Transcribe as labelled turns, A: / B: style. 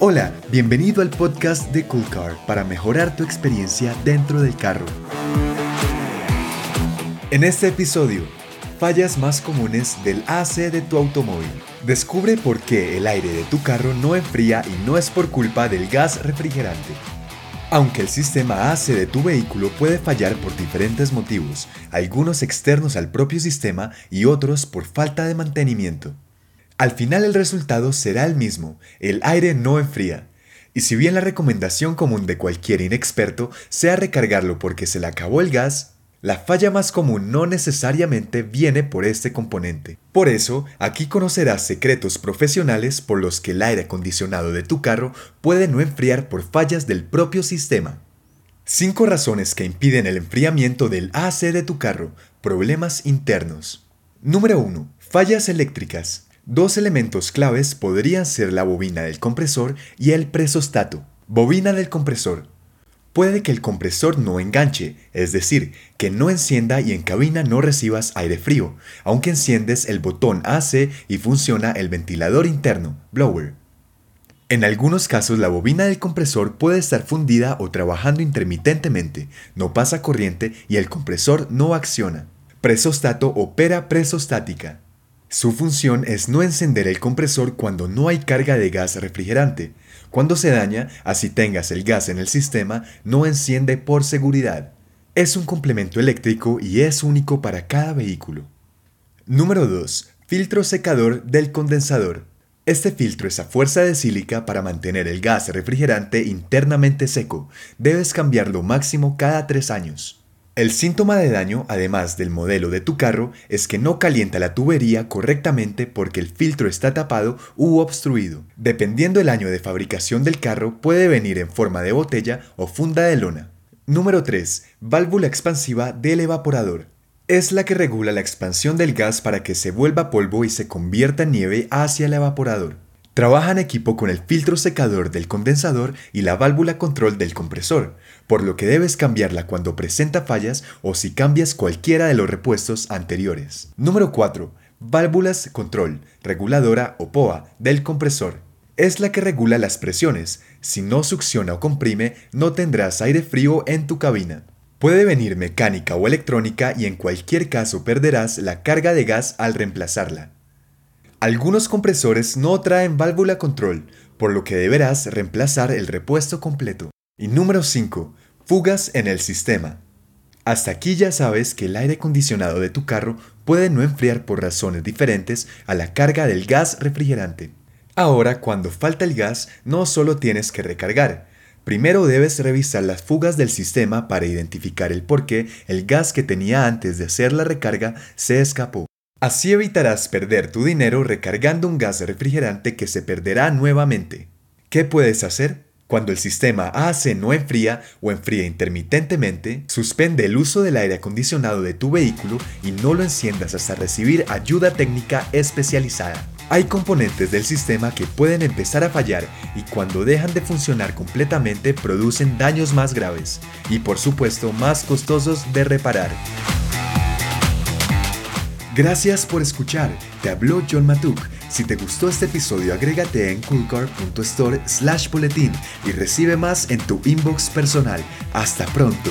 A: Hola, bienvenido al podcast de Cool Car para mejorar tu experiencia dentro del carro. En este episodio, fallas más comunes del AC de tu automóvil. Descubre por qué el aire de tu carro no enfría y no es por culpa del gas refrigerante. Aunque el sistema AC de tu vehículo puede fallar por diferentes motivos, algunos externos al propio sistema y otros por falta de mantenimiento. Al final el resultado será el mismo, el aire no enfría. Y si bien la recomendación común de cualquier inexperto sea recargarlo porque se le acabó el gas, la falla más común no necesariamente viene por este componente. Por eso, aquí conocerás secretos profesionales por los que el aire acondicionado de tu carro puede no enfriar por fallas del propio sistema. 5 razones que impiden el enfriamiento del AC de tu carro. Problemas internos. Número 1. Fallas eléctricas. Dos elementos claves podrían ser la bobina del compresor y el presostato. Bobina del compresor puede que el compresor no enganche, es decir, que no encienda y en cabina no recibas aire frío, aunque enciendes el botón AC y funciona el ventilador interno, blower. En algunos casos la bobina del compresor puede estar fundida o trabajando intermitentemente, no pasa corriente y el compresor no acciona. Presostato opera presostática. Su función es no encender el compresor cuando no hay carga de gas refrigerante, cuando se daña, así tengas el gas en el sistema, no enciende por seguridad. Es un complemento eléctrico y es único para cada vehículo. Número 2. Filtro secador del condensador. Este filtro es a fuerza de sílica para mantener el gas refrigerante internamente seco. Debes cambiarlo máximo cada 3 años. El síntoma de daño, además del modelo de tu carro, es que no calienta la tubería correctamente porque el filtro está tapado u obstruido. Dependiendo del año de fabricación del carro, puede venir en forma de botella o funda de lona. Número 3. Válvula expansiva del evaporador. Es la que regula la expansión del gas para que se vuelva polvo y se convierta en nieve hacia el evaporador. Trabaja en equipo con el filtro secador del condensador y la válvula control del compresor, por lo que debes cambiarla cuando presenta fallas o si cambias cualquiera de los repuestos anteriores. Número 4. Válvulas control, reguladora o POA del compresor. Es la que regula las presiones. Si no succiona o comprime, no tendrás aire frío en tu cabina. Puede venir mecánica o electrónica y en cualquier caso perderás la carga de gas al reemplazarla. Algunos compresores no traen válvula control, por lo que deberás reemplazar el repuesto completo. Y número 5. Fugas en el sistema. Hasta aquí ya sabes que el aire acondicionado de tu carro puede no enfriar por razones diferentes a la carga del gas refrigerante. Ahora, cuando falta el gas, no solo tienes que recargar, Primero debes revisar las fugas del sistema para identificar el por qué el gas que tenía antes de hacer la recarga se escapó. Así evitarás perder tu dinero recargando un gas refrigerante que se perderá nuevamente. ¿Qué puedes hacer? Cuando el sistema AC no enfría o enfría intermitentemente, suspende el uso del aire acondicionado de tu vehículo y no lo enciendas hasta recibir ayuda técnica especializada. Hay componentes del sistema que pueden empezar a fallar y cuando dejan de funcionar completamente producen daños más graves y por supuesto más costosos de reparar. Gracias por escuchar. Te habló John Matuk. Si te gustó este episodio, agrégate en coolcar.store slash boletín y recibe más en tu inbox personal. Hasta pronto.